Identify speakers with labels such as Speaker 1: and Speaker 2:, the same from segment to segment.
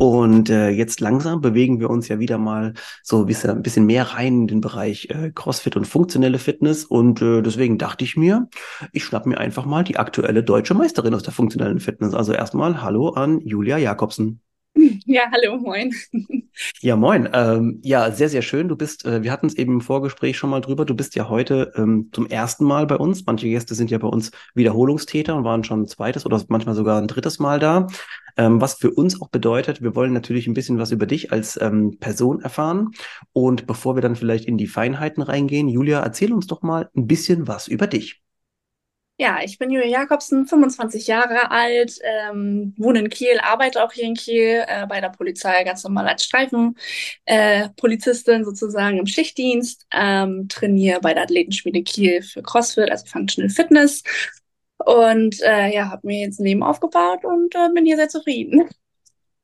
Speaker 1: Und äh, jetzt langsam bewegen wir uns ja wieder mal so ein bisschen, mehr rein in den Bereich äh, CrossFit und funktionelle Fitness. Und äh, deswegen dachte ich mir, ich schnapp mir einfach mal die aktuelle deutsche Meisterin aus der funktionellen Fitness. Also erstmal Hallo an Julia Jakobsen.
Speaker 2: Ja, hallo, moin.
Speaker 1: Ja, moin. Ähm, ja, sehr, sehr schön. Du bist, äh, wir hatten es eben im Vorgespräch schon mal drüber, du bist ja heute ähm, zum ersten Mal bei uns. Manche Gäste sind ja bei uns Wiederholungstäter und waren schon ein zweites oder manchmal sogar ein drittes Mal da. Ähm, was für uns auch bedeutet, wir wollen natürlich ein bisschen was über dich als ähm, Person erfahren. Und bevor wir dann vielleicht in die Feinheiten reingehen, Julia, erzähl uns doch mal ein bisschen was über dich.
Speaker 2: Ja, ich bin Julia Jakobsen, 25 Jahre alt, ähm, wohne in Kiel, arbeite auch hier in Kiel äh, bei der Polizei ganz normal als Streifenpolizistin äh, sozusagen im Schichtdienst, ähm, trainiere bei der Athletenschmiede Kiel für CrossFit, also Functional Fitness und äh, ja, habe mir jetzt ein Leben aufgebaut und äh, bin hier sehr zufrieden.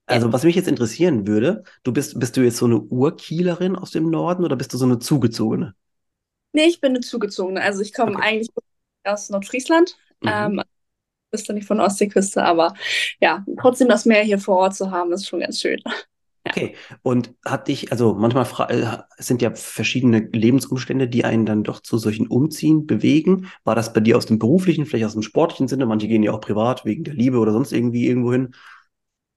Speaker 1: Also was mich jetzt interessieren würde, du bist, bist du jetzt so eine Urkielerin aus dem Norden oder bist du so eine zugezogene?
Speaker 2: Nee, ich bin eine zugezogene. Also ich komme okay. eigentlich aus Nordfriesland. Mhm. Ähm, bist du nicht von der Ostseeküste, aber ja, trotzdem das Meer hier vor Ort zu haben, ist schon ganz schön.
Speaker 1: Okay, und hat dich, also manchmal äh, sind ja verschiedene Lebensumstände, die einen dann doch zu solchen Umziehen bewegen. War das bei dir aus dem beruflichen, vielleicht aus dem sportlichen Sinne? Manche gehen ja auch privat wegen der Liebe oder sonst irgendwie irgendwo hin.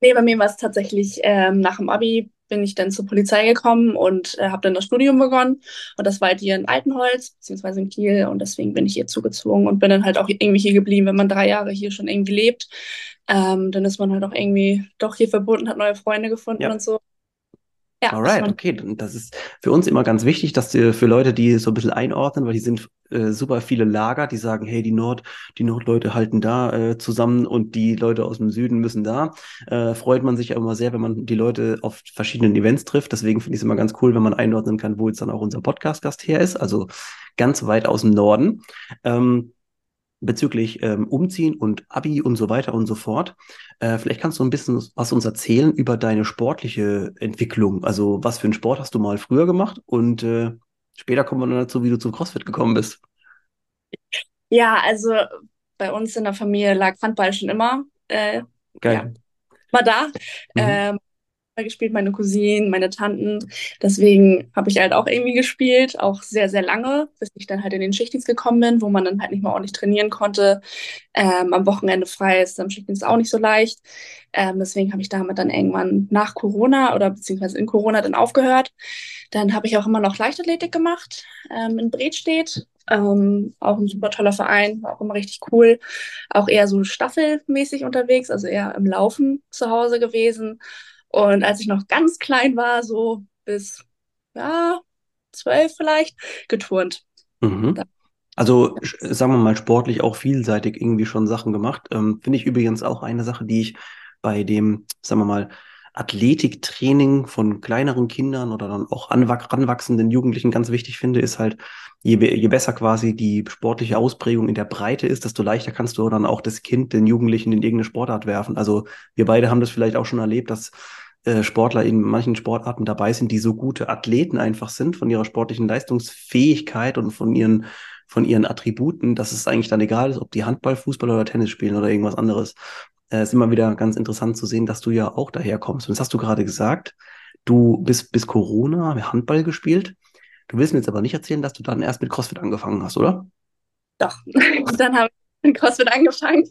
Speaker 2: Nee, bei mir war es tatsächlich ähm, nach dem Abi bin ich dann zur Polizei gekommen und äh, habe dann das Studium begonnen. Und das war halt hier in Altenholz, beziehungsweise in Kiel. Und deswegen bin ich hier zugezogen und bin dann halt auch irgendwie hier geblieben. Wenn man drei Jahre hier schon irgendwie lebt, ähm, dann ist man halt auch irgendwie doch hier verbunden, hat neue Freunde gefunden ja. und so.
Speaker 1: Ja, Alright, okay. Das ist für uns immer ganz wichtig, dass die, für Leute, die so ein bisschen einordnen, weil die sind äh, super viele Lager, die sagen, hey, die Nord, die Nordleute halten da äh, zusammen und die Leute aus dem Süden müssen da. Äh, freut man sich immer sehr, wenn man die Leute auf verschiedenen Events trifft. Deswegen finde ich es immer ganz cool, wenn man einordnen kann, wo jetzt dann auch unser Podcast-Gast her ist, also ganz weit aus dem Norden. Ähm, bezüglich ähm, Umziehen und Abi und so weiter und so fort. Äh, vielleicht kannst du ein bisschen was uns erzählen über deine sportliche Entwicklung. Also was für einen Sport hast du mal früher gemacht und äh, später kommen wir dann dazu, wie du zum CrossFit gekommen bist.
Speaker 2: Ja, also bei uns in der Familie lag Handball schon immer. Äh,
Speaker 1: Geil.
Speaker 2: Ja, war da. Mhm. Ähm, gespielt, meine Cousinen, meine Tanten. Deswegen habe ich halt auch irgendwie gespielt, auch sehr, sehr lange, bis ich dann halt in den Schichtdienst gekommen bin, wo man dann halt nicht mehr ordentlich trainieren konnte. Ähm, am Wochenende frei ist am Schichtdienst auch nicht so leicht. Ähm, deswegen habe ich damit dann irgendwann nach Corona oder beziehungsweise in Corona dann aufgehört. Dann habe ich auch immer noch Leichtathletik gemacht ähm, in Bredstedt. Ähm, auch ein super toller Verein, war auch immer richtig cool. Auch eher so staffelmäßig unterwegs, also eher im Laufen zu Hause gewesen. Und als ich noch ganz klein war, so bis ja, zwölf vielleicht, geturnt.
Speaker 1: Mhm. Also sagen wir mal sportlich auch vielseitig irgendwie schon Sachen gemacht. Ähm, Finde ich übrigens auch eine Sache, die ich bei dem, sagen wir mal, Athletiktraining von kleineren Kindern oder dann auch anwachsenden Jugendlichen ganz wichtig finde, ist halt, je, je besser quasi die sportliche Ausprägung in der Breite ist, desto leichter kannst du dann auch das Kind, den Jugendlichen in irgendeine Sportart werfen. Also wir beide haben das vielleicht auch schon erlebt, dass äh, Sportler in manchen Sportarten dabei sind, die so gute Athleten einfach sind von ihrer sportlichen Leistungsfähigkeit und von ihren von ihren Attributen, dass es eigentlich dann egal ist, ob die Handball, Fußball oder Tennis spielen oder irgendwas anderes. Es äh, ist immer wieder ganz interessant zu sehen, dass du ja auch daher kommst. Und das hast du gerade gesagt. Du bist bis Corona Handball gespielt. Du willst mir jetzt aber nicht erzählen, dass du dann erst mit CrossFit angefangen hast, oder?
Speaker 2: Doch. dann habe ich mit CrossFit angefangen,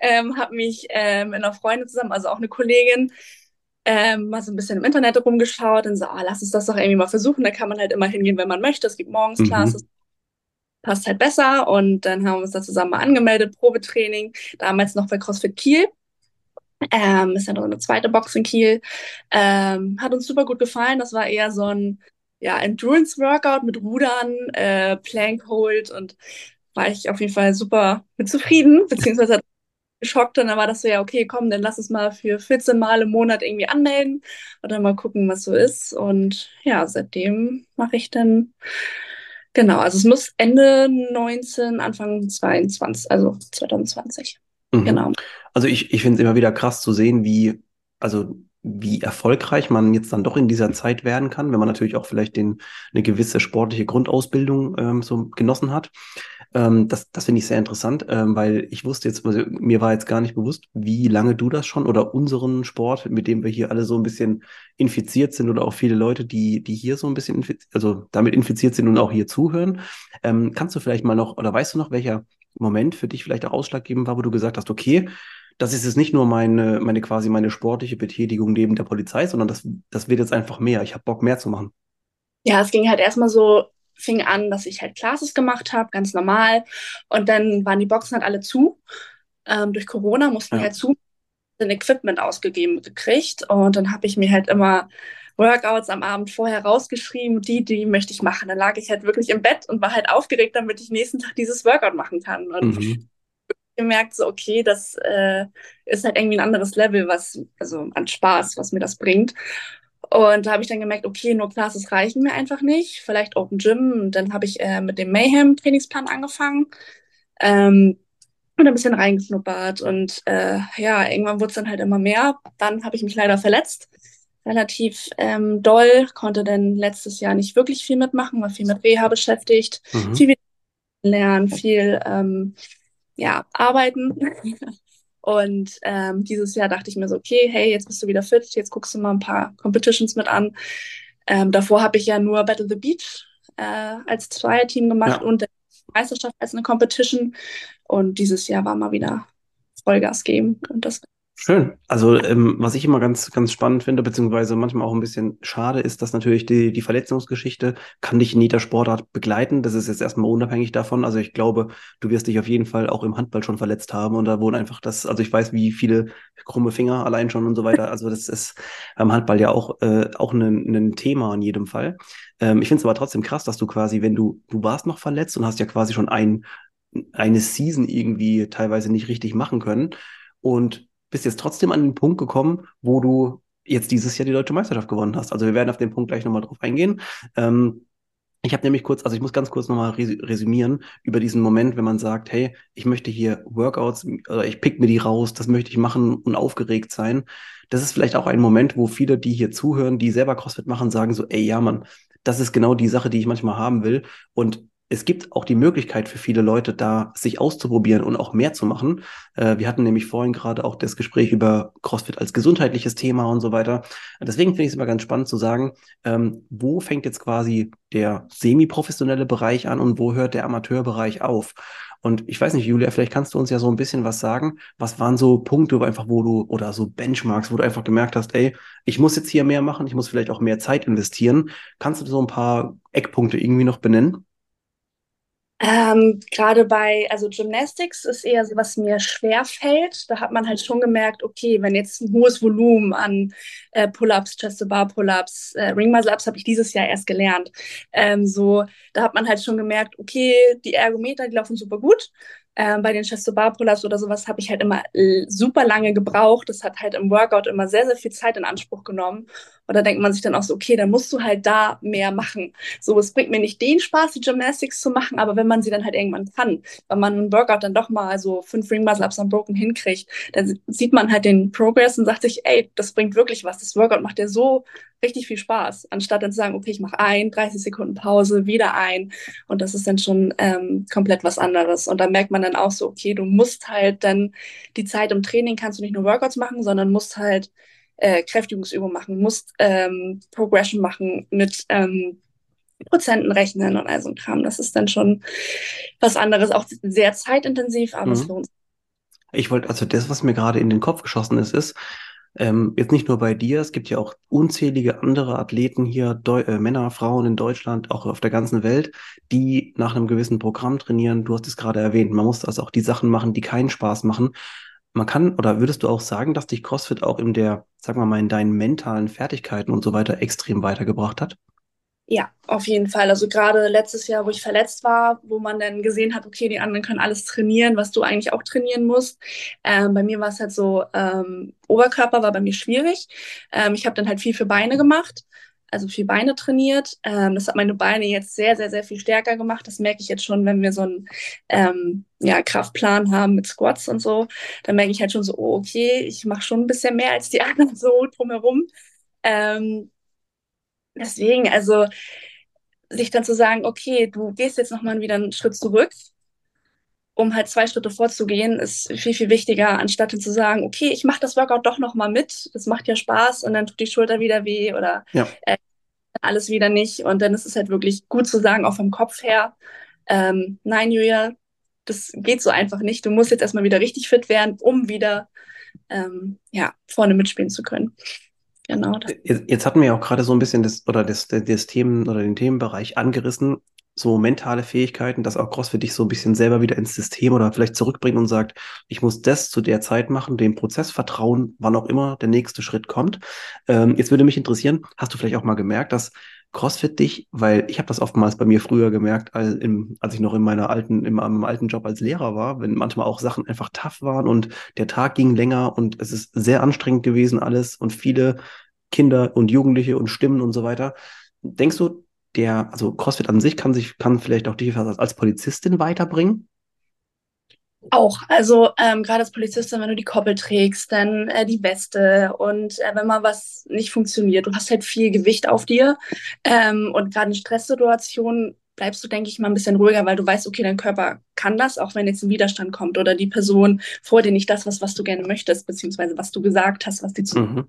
Speaker 2: ähm, habe mich ähm, mit einer Freundin zusammen, also auch eine Kollegin, ähm, mal so ein bisschen im Internet rumgeschaut und so, ah, lass uns das doch irgendwie mal versuchen. Da kann man halt immer hingehen, wenn man möchte. Es gibt morgens mhm. Classes, passt halt besser. Und dann haben wir uns da zusammen mal angemeldet, Probetraining, damals noch bei CrossFit Kiel. Ähm, ist ja noch eine zweite Box in Kiel. Ähm, hat uns super gut gefallen. Das war eher so ein ja, Endurance-Workout mit Rudern, äh, Plank Hold und war ich auf jeden Fall super mit zufrieden, beziehungsweise geschockt und dann war das so, ja, okay, komm, dann lass es mal für 14 Mal im Monat irgendwie anmelden und dann mal gucken, was so ist. Und ja, seitdem mache ich dann, genau, also es muss Ende 19, Anfang 22, also 2020. Mhm. Genau.
Speaker 1: Also ich, ich finde es immer wieder krass zu sehen, wie, also wie erfolgreich man jetzt dann doch in dieser Zeit werden kann, wenn man natürlich auch vielleicht den, eine gewisse sportliche Grundausbildung ähm, so genossen hat. Ähm, das das finde ich sehr interessant, ähm, weil ich wusste jetzt, also mir war jetzt gar nicht bewusst, wie lange du das schon oder unseren Sport, mit dem wir hier alle so ein bisschen infiziert sind oder auch viele Leute, die, die hier so ein bisschen, also damit infiziert sind und auch hier zuhören. Ähm, kannst du vielleicht mal noch, oder weißt du noch, welcher Moment für dich vielleicht auch ausschlaggebend war, wo du gesagt hast, okay, das ist jetzt nicht nur meine, meine quasi meine sportliche Betätigung neben der Polizei, sondern das, das wird jetzt einfach mehr. Ich habe Bock, mehr zu machen.
Speaker 2: Ja, es ging halt erstmal so fing an, dass ich halt Classes gemacht habe, ganz normal. Und dann waren die Boxen halt alle zu. Ähm, durch Corona mussten ja. halt zu ein Equipment ausgegeben gekriegt. Und dann habe ich mir halt immer Workouts am Abend vorher rausgeschrieben, die, die möchte ich machen. Dann lag ich halt wirklich im Bett und war halt aufgeregt, damit ich nächsten Tag dieses Workout machen kann. Und mhm. gemerkt, so, okay, das äh, ist halt irgendwie ein anderes Level, was, also an Spaß, was mir das bringt. Und da habe ich dann gemerkt, okay, nur Classes reichen mir einfach nicht. Vielleicht Open Gym. Und dann habe ich äh, mit dem Mayhem-Trainingsplan angefangen. Ähm, und ein bisschen reingeschnuppert. Und äh, ja, irgendwann wurde es dann halt immer mehr. Dann habe ich mich leider verletzt. Relativ ähm, doll. Konnte dann letztes Jahr nicht wirklich viel mitmachen, war viel mit Reha beschäftigt. Mhm. Viel lernen, viel ähm, ja, arbeiten. Und ähm, dieses Jahr dachte ich mir so, okay, hey, jetzt bist du wieder fit, jetzt guckst du mal ein paar Competitions mit an. Ähm, davor habe ich ja nur Battle the Beach äh, als Zweierteam gemacht ja. und der Meisterschaft als eine Competition. Und dieses Jahr war mal wieder Vollgas geben. Und das
Speaker 1: Schön. Also ähm, was ich immer ganz, ganz spannend finde, beziehungsweise manchmal auch ein bisschen schade, ist, dass natürlich die, die Verletzungsgeschichte kann dich in jeder Sportart begleiten. Das ist jetzt erstmal unabhängig davon. Also ich glaube, du wirst dich auf jeden Fall auch im Handball schon verletzt haben und da wohnen einfach das, also ich weiß, wie viele krumme Finger allein schon und so weiter. Also das ist beim Handball ja auch, äh, auch ein, ein Thema in jedem Fall. Ähm, ich finde es aber trotzdem krass, dass du quasi, wenn du, du warst noch verletzt und hast ja quasi schon ein, eine Season irgendwie teilweise nicht richtig machen können und bist jetzt trotzdem an den Punkt gekommen, wo du jetzt dieses Jahr die deutsche Meisterschaft gewonnen hast. Also wir werden auf den Punkt gleich nochmal drauf eingehen. Ähm, ich habe nämlich kurz, also ich muss ganz kurz nochmal resümieren über diesen Moment, wenn man sagt, hey, ich möchte hier Workouts, oder ich pick mir die raus, das möchte ich machen und aufgeregt sein. Das ist vielleicht auch ein Moment, wo viele, die hier zuhören, die selber CrossFit machen, sagen so, ey, ja, Mann, das ist genau die Sache, die ich manchmal haben will. Und es gibt auch die Möglichkeit für viele Leute da, sich auszuprobieren und auch mehr zu machen. Äh, wir hatten nämlich vorhin gerade auch das Gespräch über CrossFit als gesundheitliches Thema und so weiter. Deswegen finde ich es immer ganz spannend zu sagen, ähm, wo fängt jetzt quasi der semi-professionelle Bereich an und wo hört der Amateurbereich auf? Und ich weiß nicht, Julia, vielleicht kannst du uns ja so ein bisschen was sagen. Was waren so Punkte, einfach, wo du, oder so Benchmarks, wo du einfach gemerkt hast, ey, ich muss jetzt hier mehr machen, ich muss vielleicht auch mehr Zeit investieren. Kannst du so ein paar Eckpunkte irgendwie noch benennen?
Speaker 2: Ähm, Gerade bei, also Gymnastics ist eher so, was mir schwer fällt. Da hat man halt schon gemerkt, okay, wenn jetzt ein hohes Volumen an äh, Pull-ups, Chest-to-Bar-Pull-ups, äh, Ring-Muscle-ups habe ich dieses Jahr erst gelernt. Ähm, so, da hat man halt schon gemerkt, okay, die Ergometer, die laufen super gut. Ähm, bei den Chest-to-Bar-Pull-ups oder sowas habe ich halt immer äh, super lange gebraucht. Das hat halt im Workout immer sehr, sehr viel Zeit in Anspruch genommen. Und da denkt man sich dann auch so, okay, dann musst du halt da mehr machen. So, es bringt mir nicht den Spaß, die Gymnastics zu machen, aber wenn man sie dann halt irgendwann kann, wenn man einen Workout dann doch mal so fünf Ring Muscle Ups am Broken hinkriegt, dann sieht man halt den Progress und sagt sich, ey, das bringt wirklich was. Das Workout macht dir so richtig viel Spaß, anstatt dann zu sagen, okay, ich mache ein, 30 Sekunden Pause, wieder ein. Und das ist dann schon ähm, komplett was anderes. Und da merkt man dann auch so, okay, du musst halt dann die Zeit im Training kannst du nicht nur Workouts machen, sondern musst halt äh, Kräftigungsübungen machen, musst ähm, Progression machen mit ähm, Prozenten rechnen und all so ein Kram. Das ist dann schon was anderes, auch sehr zeitintensiv, aber mhm. es lohnt sich.
Speaker 1: Ich wollte, also das, was mir gerade in den Kopf geschossen ist, ist, ähm, jetzt nicht nur bei dir, es gibt ja auch unzählige andere Athleten hier, Deu äh, Männer, Frauen in Deutschland, auch auf der ganzen Welt, die nach einem gewissen Programm trainieren. Du hast es gerade erwähnt, man muss also auch die Sachen machen, die keinen Spaß machen man kann, oder würdest du auch sagen, dass dich CrossFit auch in der, sagen wir mal, in deinen mentalen Fertigkeiten und so weiter extrem weitergebracht hat?
Speaker 2: Ja, auf jeden Fall. Also gerade letztes Jahr, wo ich verletzt war, wo man dann gesehen hat, okay, die anderen können alles trainieren, was du eigentlich auch trainieren musst. Ähm, bei mir war es halt so, ähm, Oberkörper war bei mir schwierig. Ähm, ich habe dann halt viel für Beine gemacht, also viel Beine trainiert. Ähm, das hat meine Beine jetzt sehr, sehr, sehr viel stärker gemacht. Das merke ich jetzt schon, wenn wir so einen ähm, ja, Kraftplan haben mit Squats und so. Dann merke ich halt schon so, oh, okay, ich mache schon ein bisschen mehr als die anderen so drumherum. Ähm, Deswegen, also sich dann zu sagen, okay, du gehst jetzt nochmal wieder einen Schritt zurück, um halt zwei Schritte vorzugehen, ist viel, viel wichtiger, anstatt dann zu sagen, okay, ich mache das Workout doch nochmal mit, das macht ja Spaß und dann tut die Schulter wieder weh oder
Speaker 1: Ja.
Speaker 2: äh, alles wieder nicht. Und dann ist es halt wirklich gut zu sagen, auch vom Kopf her, ähm, nein, Julia, das geht so einfach nicht. Du musst jetzt erstmal wieder richtig fit werden, um wieder ähm, ja, vorne mitspielen zu können. Genau.
Speaker 1: Jetzt, jetzt hatten wir ja auch gerade so ein bisschen das oder das, das Themen oder den Themenbereich angerissen, so mentale Fähigkeiten, dass auch CrossFit dich so ein bisschen selber wieder ins System oder vielleicht zurückbringt und sagt, ich muss das zu der Zeit machen, dem Prozess vertrauen, wann auch immer der nächste Schritt kommt. Ähm, jetzt würde mich interessieren, hast du vielleicht auch mal gemerkt, dass CrossFit dich, weil ich habe das oftmals bei mir früher gemerkt, als, im, als ich noch in meiner alten, im, im alten Job als Lehrer war, wenn manchmal auch Sachen einfach tough waren und der Tag ging länger und es ist sehr anstrengend gewesen alles und viele Kinder und Jugendliche und Stimmen und so weiter. Denkst du, der, also CrossFit an sich kann sich, kann vielleicht auch dich als Polizistin weiterbringen?
Speaker 2: Auch, also ähm, gerade als Polizistin, wenn du die Koppel trägst, dann äh, die Weste und äh, wenn mal was nicht funktioniert, du hast halt viel Gewicht auf dir ähm, und gerade in Stresssituationen bleibst du, denke ich, mal ein bisschen ruhiger, weil du weißt, okay, dein Körper kann das, auch wenn jetzt ein Widerstand kommt oder die Person vor dir nicht das, was, was du gerne möchtest, beziehungsweise was du gesagt hast, was die zu. Mhm.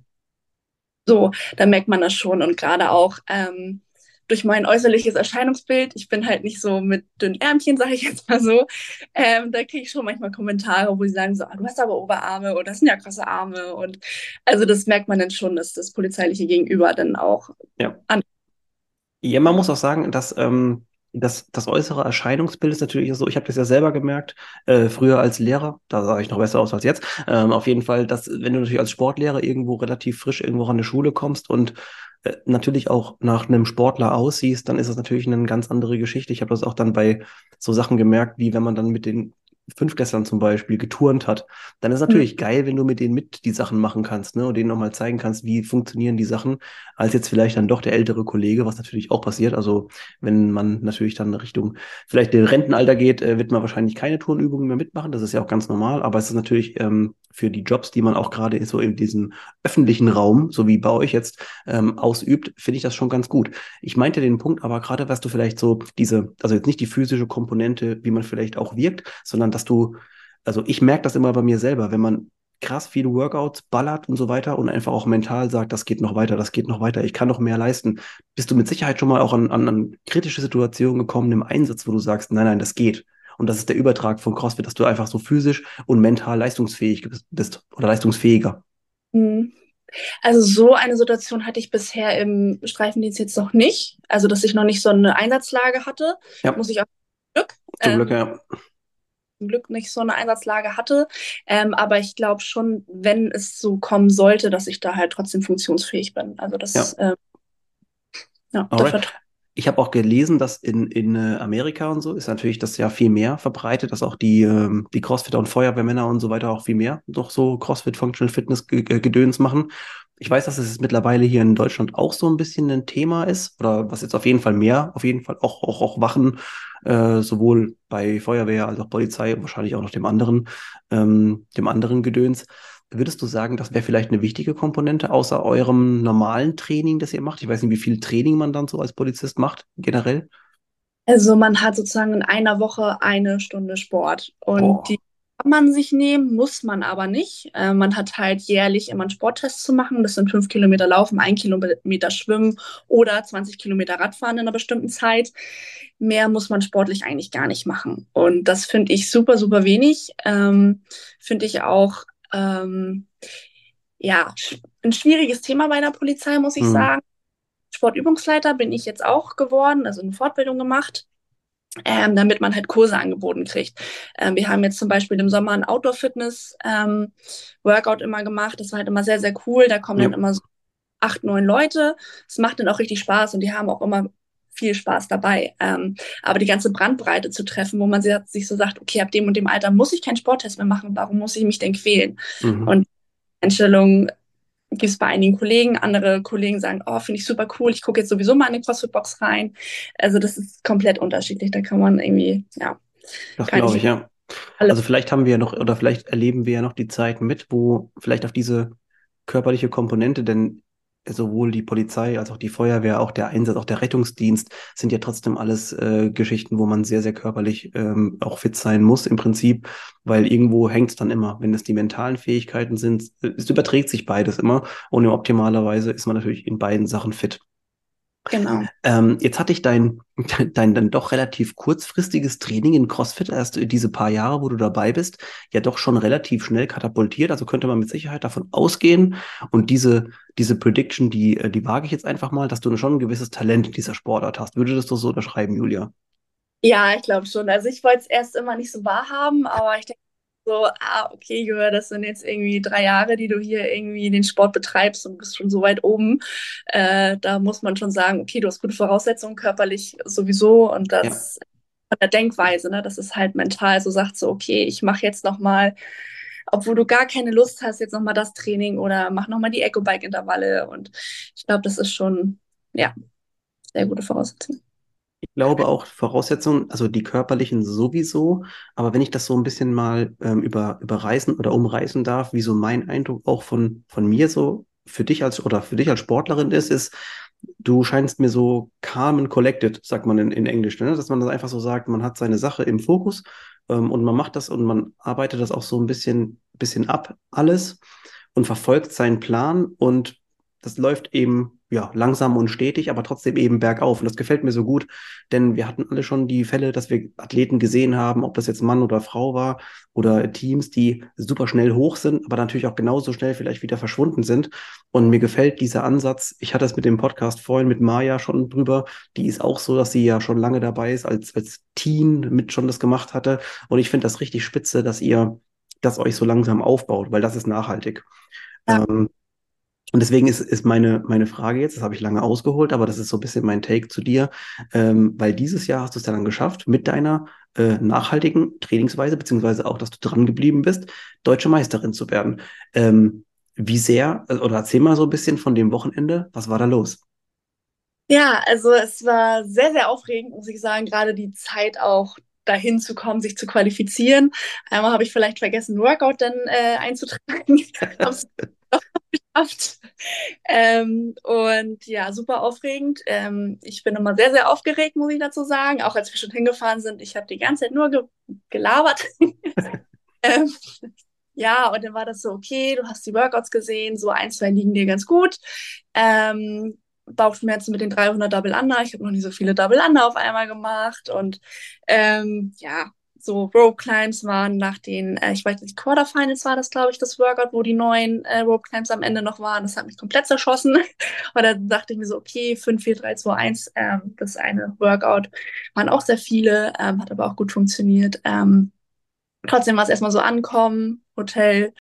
Speaker 2: So, da merkt man das schon und gerade auch ähm, durch mein äußerliches Erscheinungsbild, ich bin halt nicht so mit dünnen Ärmchen, sage ich jetzt mal so, ähm, da kriege ich schon manchmal Kommentare, wo sie sagen so, ah, du hast aber Oberarme oder das sind ja krasse Arme und also das merkt man dann schon, dass das polizeiliche Gegenüber dann auch
Speaker 1: ja. an. Ja, man muss auch sagen, dass ähm, das, das äußere Erscheinungsbild ist natürlich so, ich habe das ja selber gemerkt, äh, früher als Lehrer, da sah ich noch besser aus als jetzt, ähm, auf jeden Fall, dass wenn du natürlich als Sportlehrer irgendwo relativ frisch irgendwo an eine Schule kommst und natürlich auch nach einem Sportler aussiehst, dann ist das natürlich eine ganz andere Geschichte. Ich habe das auch dann bei so Sachen gemerkt, wie wenn man dann mit den Fünftklässlern zum Beispiel geturnt hat, dann ist natürlich mhm. geil, wenn du mit denen mit die Sachen machen kannst, ne, und denen nochmal zeigen kannst, wie funktionieren die Sachen, als jetzt vielleicht dann doch der ältere Kollege, was natürlich auch passiert. Also wenn man natürlich dann Richtung vielleicht den Rentenalter geht, äh, wird man wahrscheinlich keine Turnübungen mehr mitmachen. Das ist ja auch ganz normal, aber es ist natürlich ähm, für die Jobs, die man auch gerade so in diesem öffentlichen Raum, so wie bei euch jetzt, ähm, ausübt, finde ich das schon ganz gut. Ich meinte den Punkt aber gerade, was du vielleicht so diese, also jetzt nicht die physische Komponente, wie man vielleicht auch wirkt, sondern dass du, also ich merke das immer bei mir selber, wenn man krass viele Workouts ballert und so weiter und einfach auch mental sagt, das geht noch weiter, das geht noch weiter, ich kann noch mehr leisten. Bist du mit Sicherheit schon mal auch an, an, an kritische Situationen gekommen im Einsatz, wo du sagst, nein, nein, das geht. Und das ist der Übertrag von CrossFit, dass du einfach so physisch und mental leistungsfähig bist oder leistungsfähiger.
Speaker 2: Mhm. Also so eine Situation hatte ich bisher im Streifendienst jetzt noch nicht. Also dass ich noch nicht so eine Einsatzlage hatte, ja. muss ich auch
Speaker 1: Glück. Zum Glück, ähm, ja.
Speaker 2: Zum Glück nicht so eine Einsatzlage hatte. Ähm, aber ich glaube schon, wenn es so kommen sollte, dass ich da halt trotzdem funktionsfähig bin. Also das, ja, ähm,
Speaker 1: ja ich habe auch gelesen, dass in, in äh, Amerika und so ist natürlich das ja viel mehr verbreitet, dass auch die, ähm, die Crossfitter und Feuerwehrmänner und so weiter auch viel mehr noch so Crossfit Functional Fitness Gedöns machen. Ich weiß, dass es mittlerweile hier in Deutschland auch so ein bisschen ein Thema ist, oder was jetzt auf jeden Fall mehr, auf jeden Fall auch, auch, auch Wachen, äh, sowohl bei Feuerwehr als auch Polizei, wahrscheinlich auch noch dem anderen, ähm, dem anderen Gedöns. Würdest du sagen, das wäre vielleicht eine wichtige Komponente außer eurem normalen Training, das ihr macht? Ich weiß nicht, wie viel Training man dann so als Polizist macht, generell.
Speaker 2: Also man hat sozusagen in einer Woche eine Stunde Sport und oh. die man sich nehmen, muss man aber nicht. Äh, man hat halt jährlich immer einen Sporttest zu machen. Das sind fünf Kilometer Laufen, ein Kilometer Schwimmen oder 20 Kilometer Radfahren in einer bestimmten Zeit. Mehr muss man sportlich eigentlich gar nicht machen. Und das finde ich super, super wenig. Ähm, finde ich auch ähm, ja, ein schwieriges Thema bei der Polizei, muss ich mhm. sagen. Sportübungsleiter bin ich jetzt auch geworden, also eine Fortbildung gemacht. Ähm, damit man halt Kurse angeboten kriegt. Ähm, wir haben jetzt zum Beispiel im Sommer ein Outdoor-Fitness-Workout ähm, immer gemacht. Das war halt immer sehr, sehr cool. Da kommen ja. dann immer so acht, neun Leute. Es macht dann auch richtig Spaß und die haben auch immer viel Spaß dabei. Ähm, aber die ganze Brandbreite zu treffen, wo man sich so sagt, okay, ab dem und dem Alter muss ich keinen Sporttest mehr machen, warum muss ich mich denn quälen? Mhm. Und Einstellung gibt es bei einigen Kollegen. Andere Kollegen sagen, oh, finde ich super cool, ich gucke jetzt sowieso mal in die CrossFit-Box rein. Also das ist komplett unterschiedlich. Da kann man irgendwie, ja.
Speaker 1: Das glaube ich, ja. Also vielleicht haben wir ja noch, oder vielleicht erleben wir ja noch die Zeiten mit, wo vielleicht auf diese körperliche Komponente, denn sowohl die Polizei als auch die Feuerwehr, auch der Einsatz, auch der Rettungsdienst sind ja trotzdem alles äh, Geschichten, wo man sehr, sehr körperlich ähm, auch fit sein muss im Prinzip, weil irgendwo hängt es dann immer. Wenn es die mentalen Fähigkeiten sind, es überträgt sich beides immer und optimalerweise ist man natürlich in beiden Sachen fit.
Speaker 2: Genau.
Speaker 1: Ähm, jetzt hatte ich dein, dein dann doch relativ kurzfristiges Training in CrossFit, erst diese paar Jahre, wo du dabei bist, ja doch schon relativ schnell katapultiert. Also könnte man mit Sicherheit davon ausgehen. Und diese, diese Prediction, die, äh, die wage ich jetzt einfach mal, dass du schon ein gewisses Talent in dieser Sportart hast. Würdest du das so unterschreiben, Julia?
Speaker 2: Ja, ich glaube schon. Also ich wollte es erst immer nicht so wahrhaben, aber ich denke, so, ah, okay, Jürgen, das sind jetzt irgendwie drei Jahre, die du hier irgendwie den Sport betreibst und bist schon so weit oben. Äh, da muss man schon sagen, okay, du hast gute Voraussetzungen, körperlich sowieso und das ja. von der Denkweise, ne, das ist halt mental, so sagt so, okay, ich mache jetzt nochmal, obwohl du gar keine Lust hast, jetzt nochmal das Training oder mach nochmal die Eco-Bike-Intervalle und ich glaube, das ist schon, ja, sehr gute Voraussetzungen.
Speaker 1: Glaube auch Voraussetzungen, also die körperlichen sowieso, aber wenn ich das so ein bisschen mal ähm, über, überreißen oder umreißen darf, wie so mein Eindruck auch von, von mir so für dich als oder für dich als Sportlerin ist, ist, du scheinst mir so calm and collected, sagt man in, in Englisch, ne? dass man das einfach so sagt, man hat seine Sache im Fokus ähm, und man macht das und man arbeitet das auch so ein bisschen, bisschen ab, alles und verfolgt seinen Plan und das läuft eben ja, langsam und stetig, aber trotzdem eben bergauf. Und das gefällt mir so gut, denn wir hatten alle schon die Fälle, dass wir Athleten gesehen haben, ob das jetzt Mann oder Frau war oder Teams, die super schnell hoch sind, aber natürlich auch genauso schnell vielleicht wieder verschwunden sind. Und mir gefällt dieser Ansatz. Ich hatte es mit dem Podcast vorhin mit Maya schon drüber. Die ist auch so, dass sie ja schon lange dabei ist, als, als Teen mit schon das gemacht hatte. Und ich finde das richtig spitze, dass ihr das euch so langsam aufbaut, weil das ist nachhaltig. Ja. Ähm, und deswegen ist, ist meine, meine Frage jetzt, das habe ich lange ausgeholt, aber das ist so ein bisschen mein Take zu dir, ähm, weil dieses Jahr hast du es dann geschafft, mit deiner äh, nachhaltigen Trainingsweise, beziehungsweise auch, dass du dran geblieben bist, deutsche Meisterin zu werden. Ähm, wie sehr, äh, oder erzähl mal so ein bisschen von dem Wochenende, was war da los?
Speaker 2: Ja, also es war sehr, sehr aufregend, muss ich sagen, gerade die Zeit auch dahin zu kommen, sich zu qualifizieren. Einmal habe ich vielleicht vergessen, Workout dann äh, einzutragen. geschafft. Ähm, und ja, super aufregend. Ähm, ich bin immer sehr, sehr aufgeregt, muss ich dazu sagen. Auch als wir schon hingefahren sind, ich habe die ganze Zeit nur ge gelabert. ähm, ja, und dann war das so, okay, du hast die Workouts gesehen, so ein, zwei liegen dir ganz gut. Ähm, Bauchschmerzen mit den 300 Double Under. Ich habe noch nie so viele Double Under auf einmal gemacht. Und ähm, ja, so Rope Climbs waren nach den, äh, ich weiß nicht, Quarterfinals war das, glaube ich, das Workout, wo die neuen äh, Rope Climbs am Ende noch waren. Das hat mich komplett zerschossen. Und dann dachte ich mir so, okay, 5, 4, 3, 2, 1, ähm, das eine Workout. Waren auch sehr viele, ähm, hat aber auch gut funktioniert. Ähm, trotzdem war es erstmal so ankommen, Hotel,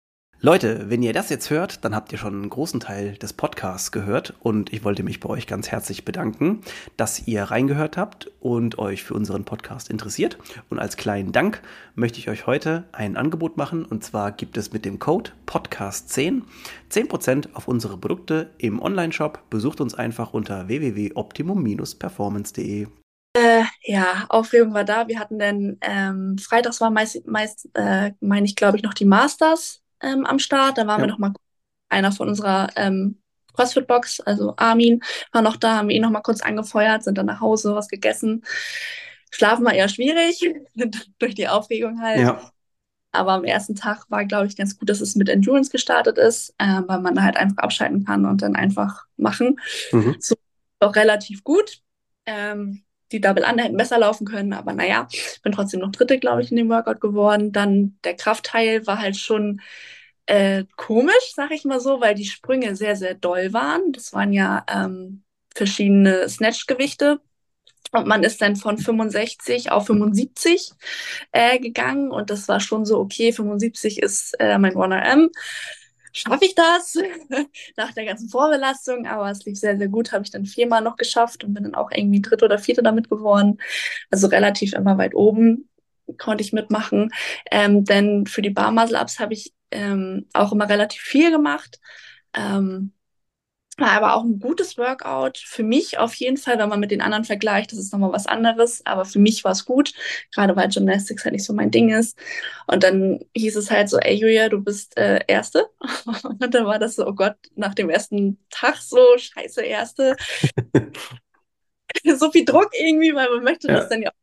Speaker 1: Leute, wenn ihr das jetzt hört, dann habt ihr schon einen großen Teil des Podcasts gehört und ich wollte mich bei euch ganz herzlich bedanken, dass ihr reingehört habt und euch für unseren Podcast interessiert. Und als kleinen Dank möchte ich euch heute ein Angebot machen und zwar gibt es mit dem Code Podcast10 10% auf unsere Produkte im Online-Shop. Besucht uns einfach unter www.optimum-performance.de.
Speaker 2: Äh, ja, Aufregung war da. Wir hatten dann ähm, freitags war meist, meist äh, meine ich, glaube ich, noch die Masters ähm, am Start. Da waren ja. wir noch mal einer von unserer ähm, CrossFit-Box, also Armin, war noch da, haben wir ihn noch mal kurz angefeuert, sind dann nach Hause, was gegessen. Schlafen war eher schwierig, durch die Aufregung halt. Ja. Aber am ersten Tag war, glaube ich, ganz gut, dass es mit Endurance gestartet ist, äh, weil man halt einfach abschalten kann und dann einfach machen. Mhm. So auch relativ gut. Ähm, die Double Under hätten besser laufen können, aber naja, bin trotzdem noch Dritte, glaube ich, in dem Workout geworden. Dann der Kraftteil war halt schon äh, komisch, sag ich mal so, weil die Sprünge sehr, sehr doll waren. Das waren ja ähm, verschiedene Snatch-Gewichte. Und man ist dann von 65 auf 75 äh, gegangen und das war schon so, okay, 75 ist äh, mein 1RM. Schaffe ich das? Nach der ganzen Vorbelastung, aber es lief sehr, sehr gut, habe ich dann viermal noch geschafft und bin dann auch irgendwie Dritte oder Vierte damit geworden. Also relativ immer weit oben konnte ich mitmachen. Ähm, denn für die Bar Muscle Ups habe ich ähm, auch immer relativ viel gemacht. Ähm, aber auch ein gutes Workout. Für mich auf jeden Fall, wenn man mit den anderen vergleicht, das ist nochmal was anderes. Aber für mich war es gut, gerade weil Gymnastics halt nicht so mein Ding ist. Und dann hieß es halt so, ey Julia, du bist äh, Erste. Und dann war das so, oh Gott, nach dem ersten Tag so, scheiße Erste. so viel Druck irgendwie, weil man möchte ja. das dann ja auch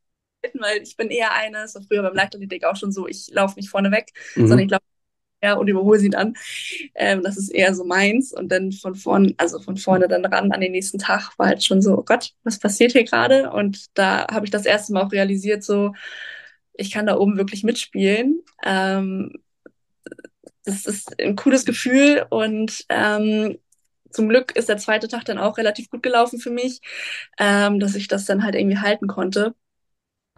Speaker 2: weil ich bin eher eine, so früher beim Leichtathletik auch schon so, ich laufe nicht vorne weg, mhm. sondern ich laufe ja, und überhole sie dann. Ähm, das ist eher so meins. Und dann von vorne, also von vorne dann ran an den nächsten Tag war halt schon so, oh Gott, was passiert hier gerade? Und da habe ich das erste Mal auch realisiert, so, ich kann da oben wirklich mitspielen. Ähm, das ist ein cooles Gefühl und ähm, zum Glück ist der zweite Tag dann auch relativ gut gelaufen für mich, ähm, dass ich das dann halt irgendwie halten konnte,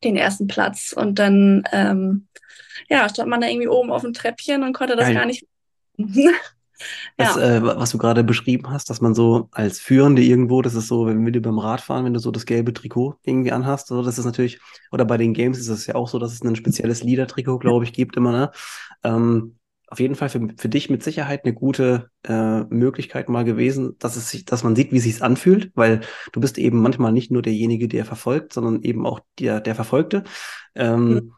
Speaker 2: den ersten Platz. Und dann ähm, ja, stand man da irgendwie oben auf dem Treppchen und konnte das Geil. gar nicht.
Speaker 1: Das, ja. äh, was du gerade beschrieben hast, dass man so als Führende irgendwo, das ist so, wenn wir beim Radfahren, wenn du so das gelbe Trikot irgendwie anhast, also das ist natürlich, oder bei den Games ist es ja auch so, dass es ein spezielles Leader-Trikot, glaube ich, gibt immer, ne? Ähm, auf jeden Fall für, für dich mit Sicherheit eine gute äh, Möglichkeit mal gewesen, dass es sich, dass man sieht, wie es sich anfühlt, weil du bist eben manchmal nicht nur derjenige, der verfolgt, sondern eben auch der, der Verfolgte. Ähm, mhm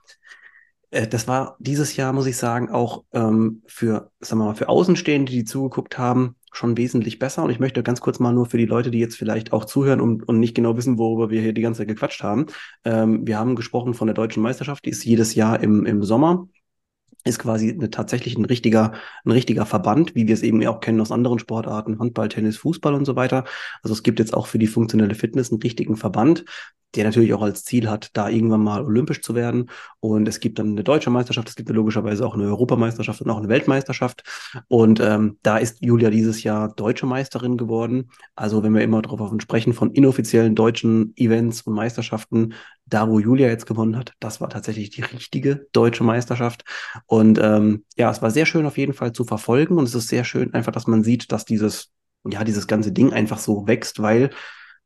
Speaker 1: äh, das war dieses Jahr, muss ich sagen, auch ähm, für, sagen wir mal, für Außenstehende, die zugeguckt haben, schon wesentlich besser. Und ich möchte ganz kurz mal nur für die Leute, die jetzt vielleicht auch zuhören und, und nicht genau wissen, worüber wir hier die ganze Zeit gequatscht haben. Ähm, wir haben gesprochen von der deutschen Meisterschaft, die ist jedes Jahr im, im Sommer ist quasi eine, tatsächlich ein richtiger, ein richtiger Verband, wie wir es eben auch kennen aus anderen Sportarten, Handball, Tennis, Fußball und so weiter. Also es gibt jetzt auch für die funktionelle Fitness einen richtigen Verband, der natürlich auch als Ziel hat, da irgendwann mal olympisch zu werden. Und es gibt dann eine deutsche Meisterschaft, es gibt logischerweise auch eine Europameisterschaft und auch eine Weltmeisterschaft. Und ähm, da ist Julia dieses Jahr deutsche Meisterin geworden. Also wenn wir immer darauf sprechen von inoffiziellen deutschen Events und Meisterschaften, da wo Julia jetzt gewonnen hat, das war tatsächlich die richtige deutsche Meisterschaft. Und ähm, ja, es war sehr schön auf jeden Fall zu verfolgen. Und es ist sehr schön einfach, dass man sieht, dass dieses, ja, dieses ganze Ding einfach so wächst, weil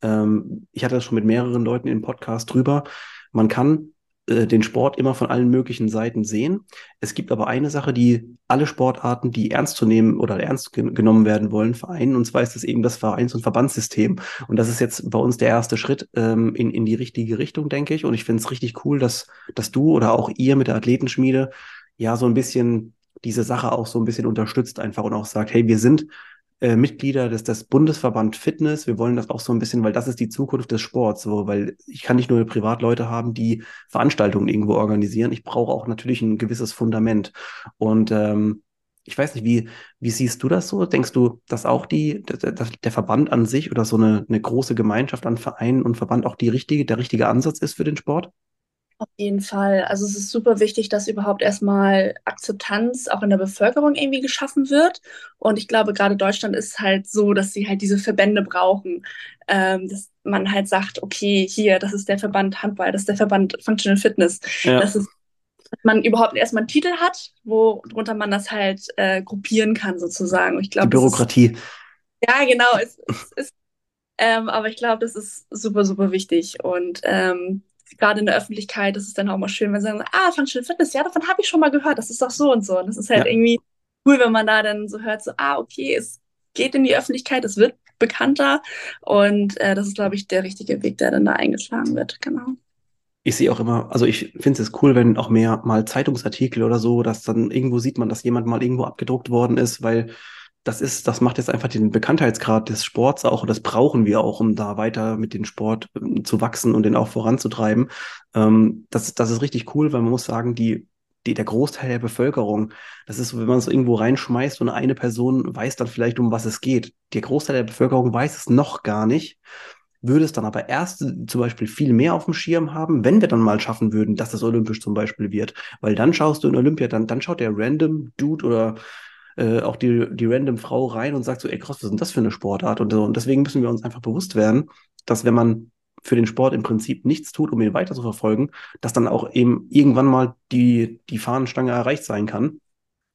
Speaker 1: ähm, ich hatte das schon mit mehreren Leuten im Podcast drüber. Man kann äh, den Sport immer von allen möglichen Seiten sehen. Es gibt aber eine Sache, die alle Sportarten, die ernst zu nehmen oder ernst gen genommen werden wollen, vereinen. Und zwar ist es eben das Vereins- und Verbandssystem. Und das ist jetzt bei uns der erste Schritt ähm, in, in die richtige Richtung, denke ich. Und ich finde es richtig cool, dass, dass du oder auch ihr mit der Athletenschmiede ja so ein bisschen diese Sache auch so ein bisschen unterstützt einfach und auch sagt, hey, wir sind äh, Mitglieder des, des Bundesverband Fitness. Wir wollen das auch so ein bisschen, weil das ist die Zukunft des Sports. So, weil ich kann nicht nur Privatleute haben, die Veranstaltungen irgendwo organisieren. Ich brauche auch natürlich ein gewisses Fundament. Und ähm, ich weiß nicht, wie, wie siehst du das so? Denkst du, dass auch die, der, der Verband an sich oder so eine, eine große Gemeinschaft an Vereinen und Verband auch die richtige, der richtige Ansatz ist für den Sport?
Speaker 2: Auf jeden Fall. Also es ist super wichtig, dass überhaupt erstmal Akzeptanz auch in der Bevölkerung irgendwie geschaffen wird. Und ich glaube, gerade Deutschland ist halt so, dass sie halt diese Verbände brauchen. Ähm, dass man halt sagt, okay, hier, das ist der Verband Handball, das ist der Verband Functional Fitness. Ja. Das ist, dass man überhaupt erstmal einen Titel hat, worunter man das halt äh, gruppieren kann, sozusagen. Ich
Speaker 1: glaube, Die Bürokratie.
Speaker 2: Ist, ja, genau. Es, es ist, ähm, aber ich glaube, das ist super, super wichtig. Und ähm, gerade in der Öffentlichkeit ist es dann auch mal schön, wenn sie sagen, ah, Functional Fitness, ja, davon habe ich schon mal gehört, das ist doch so und so. Und das ist halt ja. irgendwie cool, wenn man da dann so hört, so, ah, okay, es geht in die Öffentlichkeit, es wird bekannter und äh, das ist, glaube ich, der richtige Weg, der dann da eingeschlagen wird, genau.
Speaker 1: Ich sehe auch immer, also ich finde es cool, wenn auch mehr mal Zeitungsartikel oder so, dass dann irgendwo sieht man, dass jemand mal irgendwo abgedruckt worden ist, weil das ist, das macht jetzt einfach den Bekanntheitsgrad des Sports auch, und das brauchen wir auch, um da weiter mit dem Sport ähm, zu wachsen und den auch voranzutreiben. Ähm, das, das ist richtig cool, weil man muss sagen, die, die, der Großteil der Bevölkerung, das ist so, wenn man es irgendwo reinschmeißt und eine Person weiß dann vielleicht, um was es geht. Der Großteil der Bevölkerung weiß es noch gar nicht würde es dann aber erst zum Beispiel viel mehr auf dem Schirm haben, wenn wir dann mal schaffen würden, dass das olympisch zum Beispiel wird. Weil dann schaust du in Olympia, dann, dann schaut der random Dude oder äh, auch die, die random Frau rein und sagt so, ey krass, was ist denn das für eine Sportart? Und, so. und deswegen müssen wir uns einfach bewusst werden, dass wenn man für den Sport im Prinzip nichts tut, um ihn weiter zu verfolgen, dass dann auch eben irgendwann mal die, die Fahnenstange erreicht sein kann.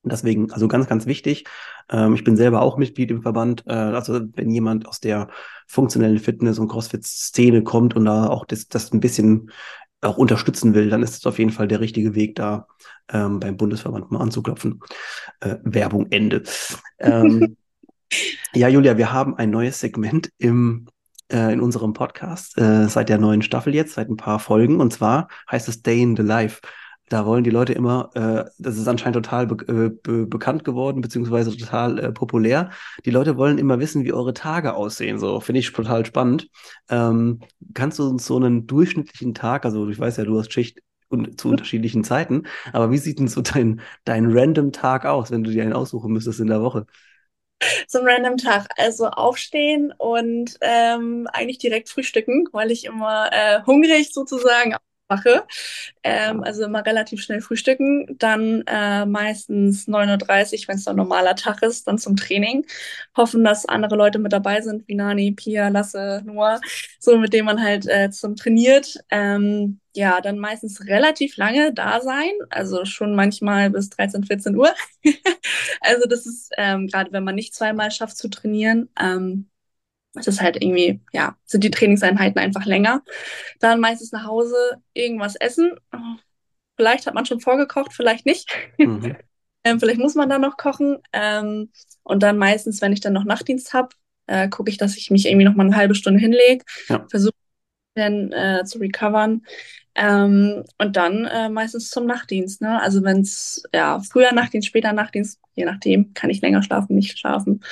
Speaker 1: Deswegen, also ganz, ganz wichtig. Ähm, ich bin selber auch Mitglied im Verband. Äh, also wenn jemand aus der funktionellen Fitness- und CrossFit-Szene kommt und da auch das, das ein bisschen auch unterstützen will, dann ist es auf jeden Fall der richtige Weg, da ähm, beim Bundesverband mal anzuklopfen. Äh, Werbung Ende. ähm, ja, Julia, wir haben ein neues Segment im, äh, in unserem Podcast äh, seit der neuen Staffel jetzt, seit ein paar Folgen. Und zwar heißt es Day in the Life. Da wollen die Leute immer, äh, das ist anscheinend total be äh, be bekannt geworden, beziehungsweise total äh, populär. Die Leute wollen immer wissen, wie eure Tage aussehen. So, finde ich total spannend. Ähm, kannst du uns so einen durchschnittlichen Tag, also ich weiß ja, du hast Schicht und zu unterschiedlichen Zeiten, aber wie sieht denn so dein, dein random Tag aus, wenn du dir einen aussuchen müsstest in der Woche?
Speaker 2: So ein random Tag. Also aufstehen und ähm, eigentlich direkt frühstücken, weil ich immer äh, hungrig sozusagen mache. Ähm, also immer relativ schnell frühstücken, dann äh, meistens 9.30 Uhr, wenn es ein normaler Tag ist, dann zum Training. Hoffen, dass andere Leute mit dabei sind, wie Nani, Pia, Lasse, Noah, so mit denen man halt äh, zum trainiert. Ähm, ja, dann meistens relativ lange da sein, also schon manchmal bis 13, 14 Uhr. also das ist ähm, gerade, wenn man nicht zweimal schafft zu trainieren, ähm, es ist halt irgendwie, ja, sind die Trainingseinheiten einfach länger. Dann meistens nach Hause irgendwas essen. Vielleicht hat man schon vorgekocht, vielleicht nicht. Mhm. ähm, vielleicht muss man dann noch kochen. Ähm, und dann meistens, wenn ich dann noch Nachtdienst habe, äh, gucke ich, dass ich mich irgendwie noch mal eine halbe Stunde hinlege, ja. versuche dann äh, zu recovern. Ähm, und dann äh, meistens zum Nachtdienst. Ne? Also wenn es ja früher Nachtdienst, später Nachtdienst, je nachdem, kann ich länger schlafen, nicht schlafen.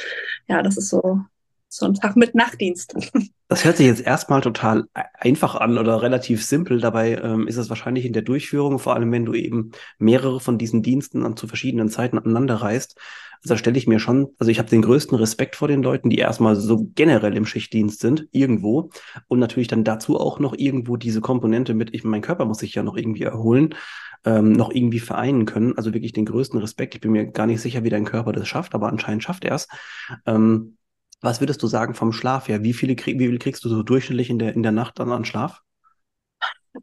Speaker 2: Ja, das ist so so ein Tag mit Nachtdienst.
Speaker 1: Das hört sich jetzt erstmal total einfach an oder relativ simpel. Dabei ähm, ist es wahrscheinlich in der Durchführung, vor allem wenn du eben mehrere von diesen Diensten an, zu verschiedenen Zeiten aneinander reist. Also stelle ich mir schon, also ich habe den größten Respekt vor den Leuten, die erstmal so generell im Schichtdienst sind, irgendwo. Und natürlich dann dazu auch noch irgendwo diese Komponente mit, ich, mein Körper muss sich ja noch irgendwie erholen, ähm, noch irgendwie vereinen können. Also wirklich den größten Respekt. Ich bin mir gar nicht sicher, wie dein Körper das schafft, aber anscheinend schafft er es. Ähm, was würdest du sagen vom Schlaf her? Wie viele krieg, wie viel kriegst du so durchschnittlich in der, in der Nacht dann an Schlaf?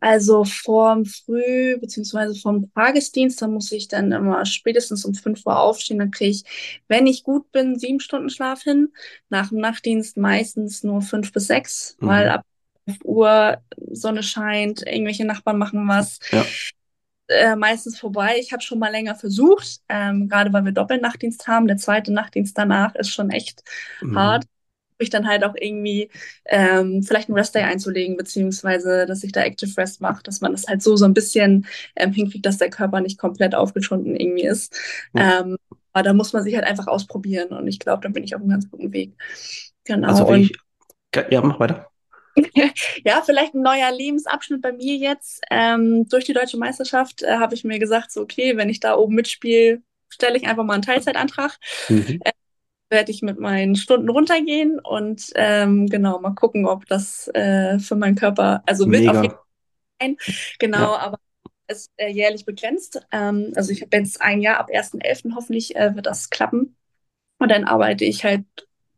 Speaker 2: Also vorm Früh- bzw. vom Tagesdienst, da muss ich dann immer spätestens um 5 Uhr aufstehen. Dann kriege ich, wenn ich gut bin, sieben Stunden Schlaf hin. Nach dem Nachtdienst meistens nur fünf bis sechs, mhm. weil ab 5 Uhr Sonne scheint, irgendwelche Nachbarn machen was. Ja. Äh, meistens vorbei. Ich habe schon mal länger versucht, ähm, gerade weil wir Doppelnachtdienst haben. Der zweite Nachtdienst danach ist schon echt mhm. hart. Ich dann halt auch irgendwie ähm, vielleicht einen Rest-Day einzulegen, beziehungsweise dass ich da Active Rest mache, dass man das halt so so ein bisschen ähm, hinkriegt, dass der Körper nicht komplett aufgeschunden irgendwie ist. Mhm. Ähm, aber da muss man sich halt einfach ausprobieren und ich glaube, dann bin ich auf einem ganz guten Weg.
Speaker 1: Genau. Also ich, ja, mach weiter.
Speaker 2: ja, vielleicht ein neuer Lebensabschnitt bei mir jetzt. Ähm, durch die deutsche Meisterschaft äh, habe ich mir gesagt, so, okay, wenn ich da oben mitspiele, stelle ich einfach mal einen Teilzeitantrag. Mhm. Äh, werde ich mit meinen Stunden runtergehen und ähm, genau mal gucken, ob das äh, für meinen Körper, also mit auf jeden Fall genau, ja. aber es ist äh, jährlich begrenzt. Ähm, also ich habe jetzt ein Jahr ab 1.11. hoffentlich äh, wird das klappen. Und dann arbeite ich halt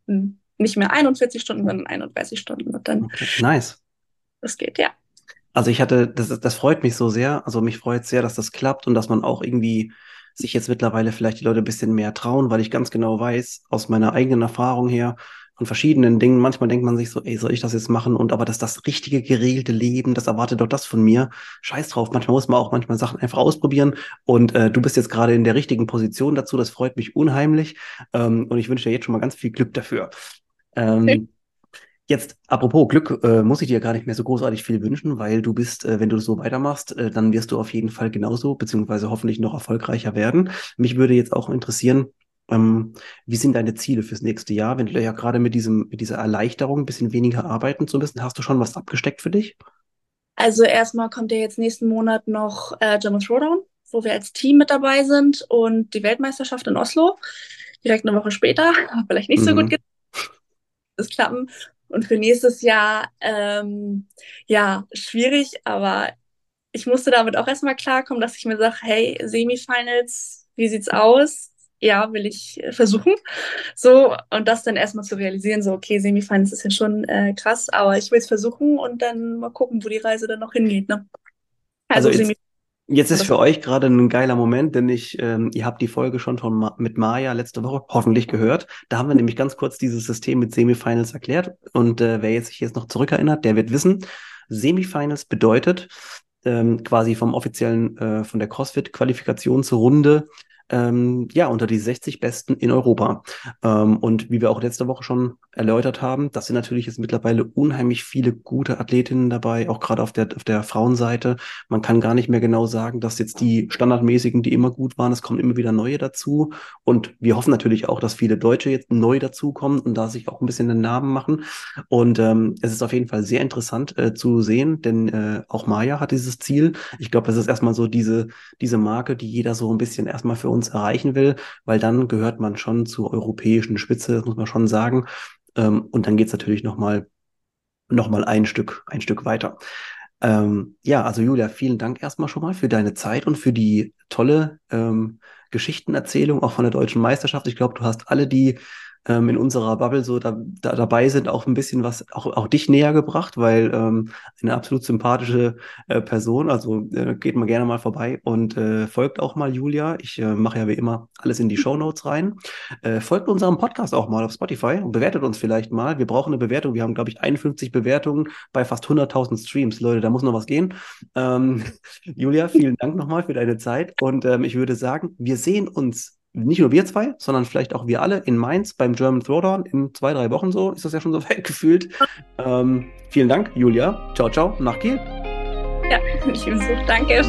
Speaker 2: hm, nicht mehr 41 Stunden, sondern 31 Stunden. Und dann
Speaker 1: okay, nice.
Speaker 2: Das geht, ja.
Speaker 1: Also ich hatte, das, das freut mich so sehr. Also mich freut sehr, dass das klappt und dass man auch irgendwie sich jetzt mittlerweile vielleicht die Leute ein bisschen mehr trauen, weil ich ganz genau weiß, aus meiner eigenen Erfahrung her, von verschiedenen Dingen. Manchmal denkt man sich so, ey, soll ich das jetzt machen? Und aber das das richtige geregelte Leben, das erwartet doch das von mir. Scheiß drauf. Manchmal muss man auch manchmal Sachen einfach ausprobieren. Und äh, du bist jetzt gerade in der richtigen Position dazu. Das freut mich unheimlich. Ähm, und ich wünsche dir jetzt schon mal ganz viel Glück dafür. Ähm, okay. Jetzt, apropos Glück, äh, muss ich dir gar nicht mehr so großartig viel wünschen, weil du bist, äh, wenn du so weitermachst, äh, dann wirst du auf jeden Fall genauso, beziehungsweise hoffentlich noch erfolgreicher werden. Mich würde jetzt auch interessieren, ähm, wie sind deine Ziele fürs nächste Jahr? Wenn du ja gerade mit diesem, mit dieser Erleichterung ein bisschen weniger arbeiten zu müssen, hast du schon was abgesteckt für dich?
Speaker 2: Also erstmal kommt ja jetzt nächsten Monat noch äh, German Throwdown, wo wir als Team mit dabei sind und die Weltmeisterschaft in Oslo. Direkt eine Woche später, vielleicht nicht so mhm. gut das klappen. Und für nächstes Jahr, ähm, ja, schwierig, aber ich musste damit auch erstmal klarkommen, dass ich mir sage, hey, Semifinals, wie sieht's aus? Ja, will ich versuchen. So, und das dann erstmal zu realisieren, so, okay, Semifinals ist ja schon äh, krass, aber ich will es versuchen und dann mal gucken, wo die Reise dann noch hingeht. Ne?
Speaker 1: Also, also Jetzt ist für euch gerade ein geiler Moment, denn ich, ähm, ihr habt die Folge schon von Ma mit Maya letzte Woche hoffentlich gehört. Da haben wir nämlich ganz kurz dieses System mit Semifinals erklärt. Und äh, wer jetzt sich jetzt noch zurückerinnert, der wird wissen, Semifinals bedeutet ähm, quasi vom offiziellen, äh, von der CrossFit-Qualifikationsrunde ähm, ja, unter die 60 Besten in Europa. Ähm, und wie wir auch letzte Woche schon erläutert haben, das sind natürlich jetzt mittlerweile unheimlich viele gute Athletinnen dabei, auch gerade auf der, auf der Frauenseite. Man kann gar nicht mehr genau sagen, dass jetzt die standardmäßigen, die immer gut waren, es kommen immer wieder neue dazu. Und wir hoffen natürlich auch, dass viele Deutsche jetzt neu dazukommen und da sich auch ein bisschen den Namen machen. Und ähm, es ist auf jeden Fall sehr interessant äh, zu sehen, denn äh, auch Maya hat dieses Ziel. Ich glaube, das ist erstmal so diese, diese Marke, die jeder so ein bisschen erstmal für uns uns erreichen will, weil dann gehört man schon zur europäischen Spitze, das muss man schon sagen. Ähm, und dann geht es natürlich nochmal noch mal ein Stück, ein Stück weiter. Ähm, ja, also Julia, vielen Dank erstmal schon mal für deine Zeit und für die tolle ähm, Geschichtenerzählung auch von der deutschen Meisterschaft. Ich glaube, du hast alle die ähm, in unserer Bubble so da, da, dabei sind, auch ein bisschen was auch, auch dich näher gebracht, weil ähm, eine absolut sympathische äh, Person, also äh, geht mal gerne mal vorbei und äh, folgt auch mal Julia. Ich äh, mache ja wie immer alles in die Show Notes rein. Äh, folgt unserem Podcast auch mal auf Spotify und bewertet uns vielleicht mal. Wir brauchen eine Bewertung. Wir haben, glaube ich, 51 Bewertungen bei fast 100.000 Streams. Leute, da muss noch was gehen. Ähm, Julia, vielen Dank nochmal für deine Zeit und ähm, ich würde sagen, wir sehen uns nicht nur wir zwei, sondern vielleicht auch wir alle in Mainz beim German Throwdown in zwei, drei Wochen so, ist das ja schon so weit gefühlt. Ähm, vielen Dank, Julia. Ciao, ciao, nach Kiel.
Speaker 2: Ja, ich so. Danke.